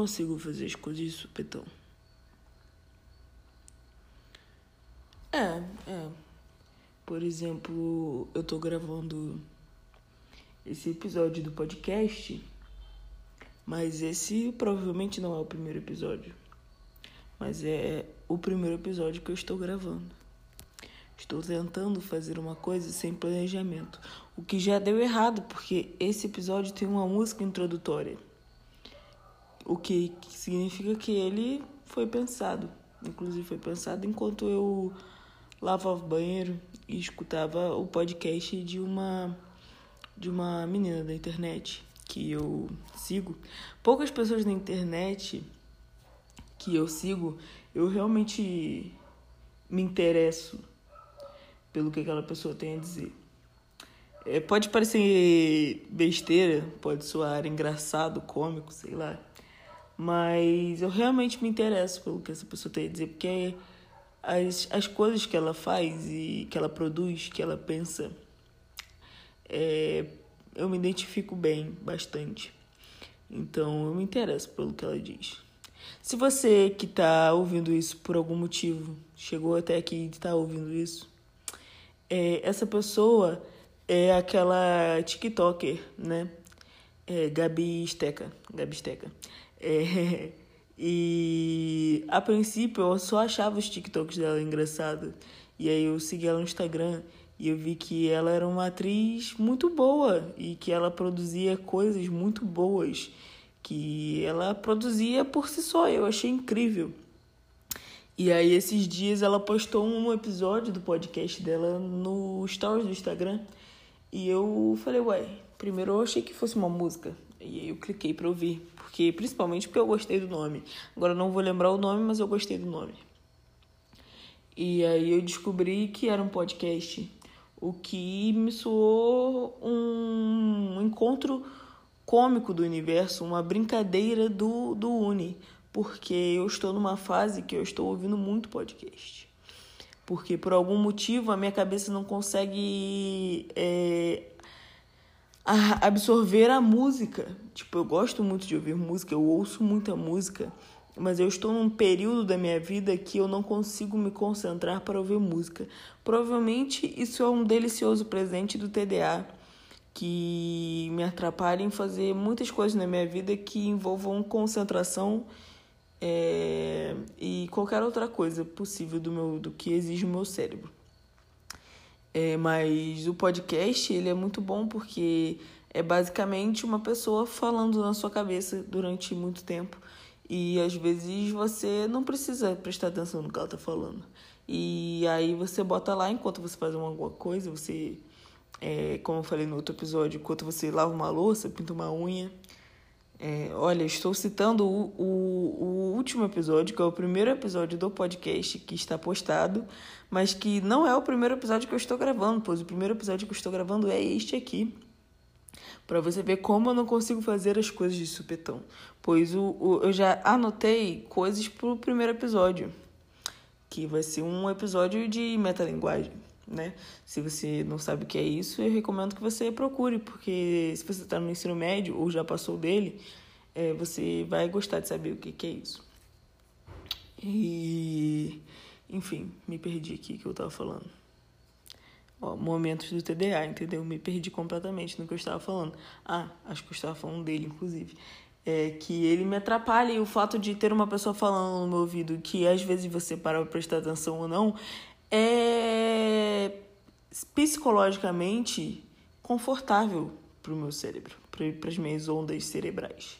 consigo fazer as coisas de supetão. É, é. Por exemplo, eu tô gravando esse episódio do podcast, mas esse provavelmente não é o primeiro episódio. Mas é o primeiro episódio que eu estou gravando. Estou tentando fazer uma coisa sem planejamento, o que já deu errado, porque esse episódio tem uma música introdutória. O que significa que ele foi pensado. Inclusive foi pensado enquanto eu lavava o banheiro e escutava o podcast de uma de uma menina da internet que eu sigo. Poucas pessoas na internet que eu sigo, eu realmente me interesso pelo que aquela pessoa tem a dizer. É, pode parecer besteira, pode soar engraçado, cômico, sei lá. Mas eu realmente me interesso pelo que essa pessoa tem a dizer, porque as, as coisas que ela faz e que ela produz, que ela pensa, é, eu me identifico bem, bastante. Então eu me interesso pelo que ela diz. Se você que está ouvindo isso por algum motivo, chegou até aqui e está ouvindo isso, é, essa pessoa é aquela TikToker, né? É, Gabi Steca. Gabi Steca. É, e a princípio eu só achava os TikToks dela engraçado. E aí eu segui ela no Instagram e eu vi que ela era uma atriz muito boa e que ela produzia coisas muito boas. Que ela produzia por si só. Eu achei incrível. E aí esses dias ela postou um episódio do podcast dela no stories do Instagram. E eu falei, ué, primeiro eu achei que fosse uma música. E aí eu cliquei para ouvir porque principalmente porque eu gostei do nome. Agora não vou lembrar o nome, mas eu gostei do nome. E aí eu descobri que era um podcast, o que me soou um encontro cômico do universo, uma brincadeira do, do Uni, porque eu estou numa fase que eu estou ouvindo muito podcast. Porque por algum motivo a minha cabeça não consegue é, a absorver a música. Tipo, eu gosto muito de ouvir música, eu ouço muita música, mas eu estou num período da minha vida que eu não consigo me concentrar para ouvir música. Provavelmente isso é um delicioso presente do TDA que me atrapalha em fazer muitas coisas na minha vida que envolvam concentração é, e qualquer outra coisa possível do meu do que exige o meu cérebro. É, mas o podcast ele é muito bom porque é basicamente uma pessoa falando na sua cabeça durante muito tempo. E às vezes você não precisa prestar atenção no que ela está falando. E aí você bota lá enquanto você faz alguma coisa, você, é, como eu falei no outro episódio, enquanto você lava uma louça, pinta uma unha. É, olha, estou citando o, o, o último episódio, que é o primeiro episódio do podcast que está postado, mas que não é o primeiro episódio que eu estou gravando, pois o primeiro episódio que eu estou gravando é este aqui. Para você ver como eu não consigo fazer as coisas de supetão. Pois o, o, eu já anotei coisas pro primeiro episódio. Que vai ser um episódio de metalinguagem, né? Se você não sabe o que é isso, eu recomendo que você procure, porque se você está no ensino médio ou já passou dele, é, você vai gostar de saber o que, que é isso. E enfim, me perdi aqui que eu tava falando. Ó, momentos do TDA, entendeu? Me perdi completamente no que eu estava falando. Ah, acho que eu estava falando dele, inclusive. É que ele me atrapalha e o fato de ter uma pessoa falando no meu ouvido que às vezes você para prestar atenção ou não é psicologicamente confortável pro meu cérebro, para as minhas ondas cerebrais.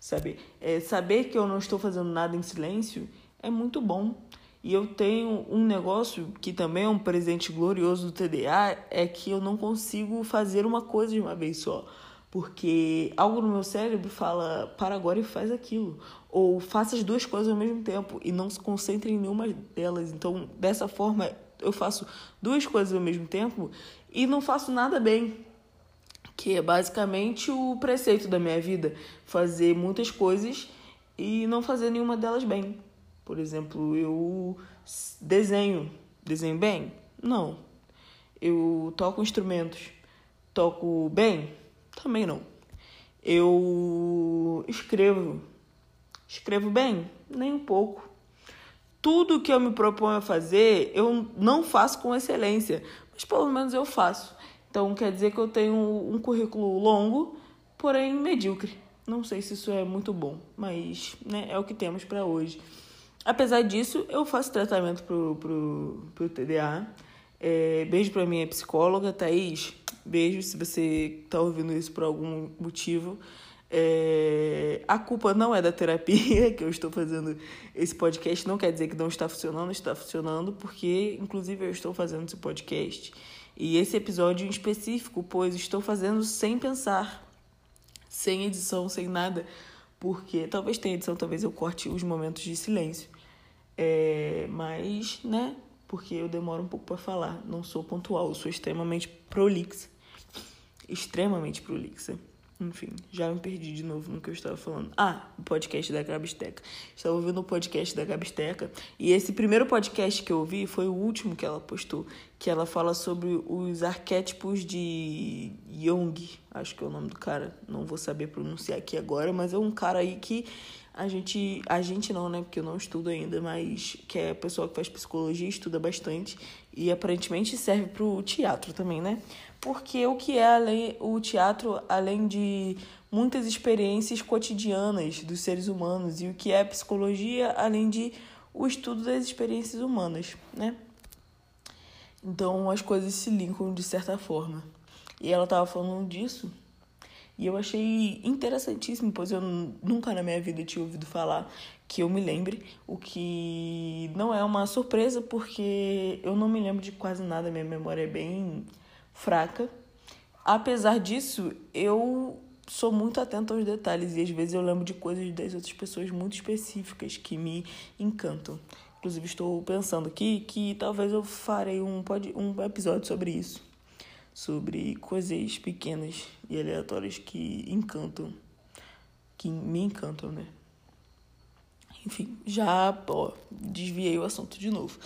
Sabe? É, saber que eu não estou fazendo nada em silêncio é muito bom. E eu tenho um negócio que também é um presente glorioso do TDA, é que eu não consigo fazer uma coisa de uma vez só. Porque algo no meu cérebro fala, para agora e faz aquilo. Ou faça as duas coisas ao mesmo tempo e não se concentre em nenhuma delas. Então, dessa forma, eu faço duas coisas ao mesmo tempo e não faço nada bem. Que é basicamente o preceito da minha vida. Fazer muitas coisas e não fazer nenhuma delas bem. Por exemplo, eu desenho. Desenho bem? Não. Eu toco instrumentos. Toco bem? Também não. Eu escrevo. Escrevo bem? Nem um pouco. Tudo que eu me proponho a fazer, eu não faço com excelência, mas pelo menos eu faço. Então quer dizer que eu tenho um currículo longo, porém medíocre. Não sei se isso é muito bom, mas né, é o que temos para hoje. Apesar disso, eu faço tratamento pro, pro, pro TDA. É, beijo pra minha psicóloga, Thaís. Beijo se você tá ouvindo isso por algum motivo. É, a culpa não é da terapia que eu estou fazendo esse podcast, não quer dizer que não está funcionando, está funcionando, porque inclusive eu estou fazendo esse podcast. E esse episódio em específico, pois estou fazendo sem pensar sem edição, sem nada, porque talvez tenha edição, talvez eu corte os momentos de silêncio. É, mas, né, porque eu demoro um pouco para falar, não sou pontual, eu sou extremamente prolixa. Extremamente prolixa. Enfim, já me perdi de novo no que eu estava falando. Ah, o podcast da Gabisteca. Estava ouvindo o podcast da Gabisteca. E esse primeiro podcast que eu ouvi foi o último que ela postou. Que ela fala sobre os arquétipos de Jung. Acho que é o nome do cara. Não vou saber pronunciar aqui agora, mas é um cara aí que a gente. A gente não, né? Porque eu não estudo ainda, mas que é pessoa que faz psicologia, estuda bastante. E aparentemente serve pro teatro também, né? porque o que é além, o teatro, além de muitas experiências cotidianas dos seres humanos, e o que é psicologia, além de o estudo das experiências humanas, né? Então as coisas se linkam de certa forma. E ela estava falando disso, e eu achei interessantíssimo, pois eu nunca na minha vida tinha ouvido falar que eu me lembre, o que não é uma surpresa, porque eu não me lembro de quase nada, minha memória é bem fraca. Apesar disso, eu sou muito atenta aos detalhes e às vezes eu lembro de coisas das outras pessoas muito específicas que me encantam. Inclusive, estou pensando aqui que talvez eu farei um, um episódio sobre isso. Sobre coisas pequenas e aleatórias que encantam. Que me encantam, né? Enfim, já ó, desviei o assunto de novo.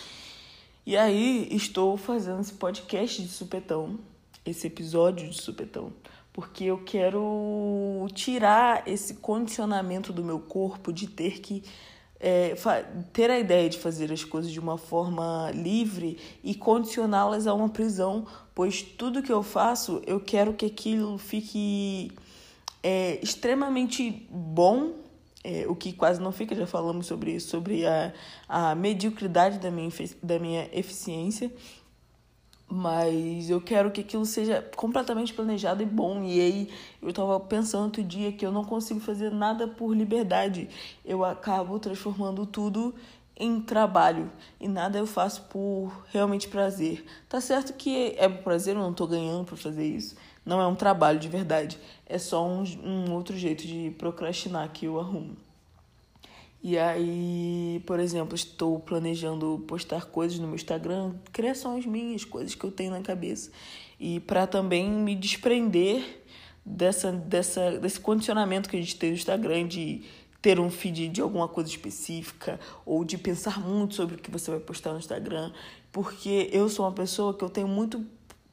E aí estou fazendo esse podcast de supetão, esse episódio de supetão, porque eu quero tirar esse condicionamento do meu corpo de ter que é, ter a ideia de fazer as coisas de uma forma livre e condicioná-las a uma prisão, pois tudo que eu faço eu quero que aquilo fique é, extremamente bom é, o que quase não fica, já falamos sobre isso, sobre a, a mediocridade da minha, da minha eficiência. Mas eu quero que aquilo seja completamente planejado e bom. E aí eu estava pensando outro dia que eu não consigo fazer nada por liberdade. Eu acabo transformando tudo em trabalho e nada eu faço por realmente prazer. Tá certo que é prazer, eu não estou ganhando para fazer isso. Não é um trabalho de verdade. É só um, um outro jeito de procrastinar que eu arrumo. E aí, por exemplo, estou planejando postar coisas no meu Instagram, criações minhas, coisas que eu tenho na cabeça. E para também me desprender dessa, dessa, desse condicionamento que a gente tem no Instagram de ter um feed de alguma coisa específica ou de pensar muito sobre o que você vai postar no Instagram, porque eu sou uma pessoa que eu tenho muito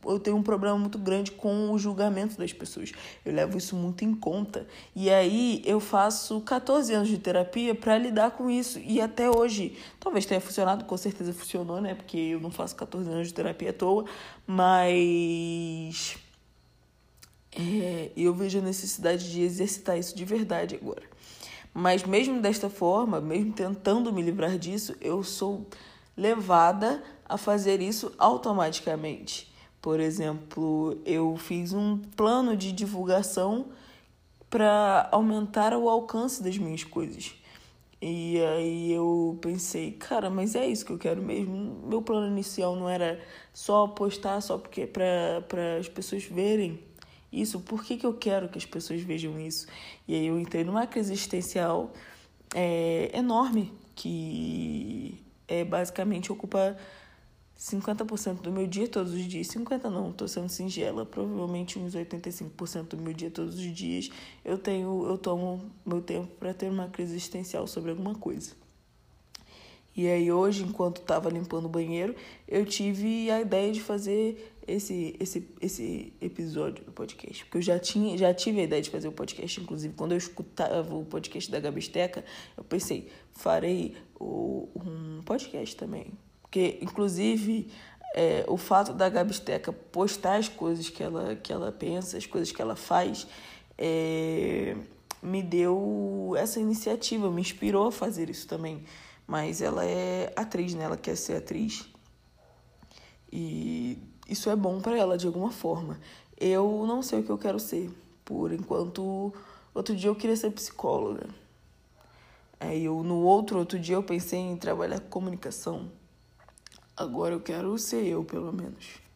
eu tenho um problema muito grande com o julgamento das pessoas. Eu levo isso muito em conta. E aí eu faço 14 anos de terapia para lidar com isso. E até hoje, talvez tenha funcionado, com certeza funcionou, né? Porque eu não faço 14 anos de terapia à toa, mas é, eu vejo a necessidade de exercitar isso de verdade agora. Mas mesmo desta forma, mesmo tentando me livrar disso, eu sou levada a fazer isso automaticamente. Por exemplo, eu fiz um plano de divulgação para aumentar o alcance das minhas coisas. E aí eu pensei, cara, mas é isso que eu quero mesmo. Meu plano inicial não era só postar só porque para as pessoas verem isso. Por que, que eu quero que as pessoas vejam isso? E aí eu entrei numa crise existencial é, enorme que é basicamente ocupa 50% do meu dia todos os dias. 50 não, tô sendo singela, provavelmente uns 85% do meu dia todos os dias. Eu tenho, eu tomo meu tempo para ter uma crise existencial sobre alguma coisa. E aí hoje, enquanto estava limpando o banheiro, eu tive a ideia de fazer esse, esse, esse episódio do podcast. Porque eu já, tinha, já tive a ideia de fazer o podcast. Inclusive, quando eu escutava o podcast da Gabisteca, eu pensei, farei o, um podcast também. Porque, inclusive, é, o fato da Gabisteca postar as coisas que ela, que ela pensa, as coisas que ela faz, é, me deu essa iniciativa, me inspirou a fazer isso também mas ela é atriz, né? Ela quer ser atriz. E isso é bom para ela de alguma forma. Eu não sei o que eu quero ser. Por enquanto, outro dia eu queria ser psicóloga. Aí eu no outro outro dia eu pensei em trabalhar com comunicação. Agora eu quero ser eu, pelo menos.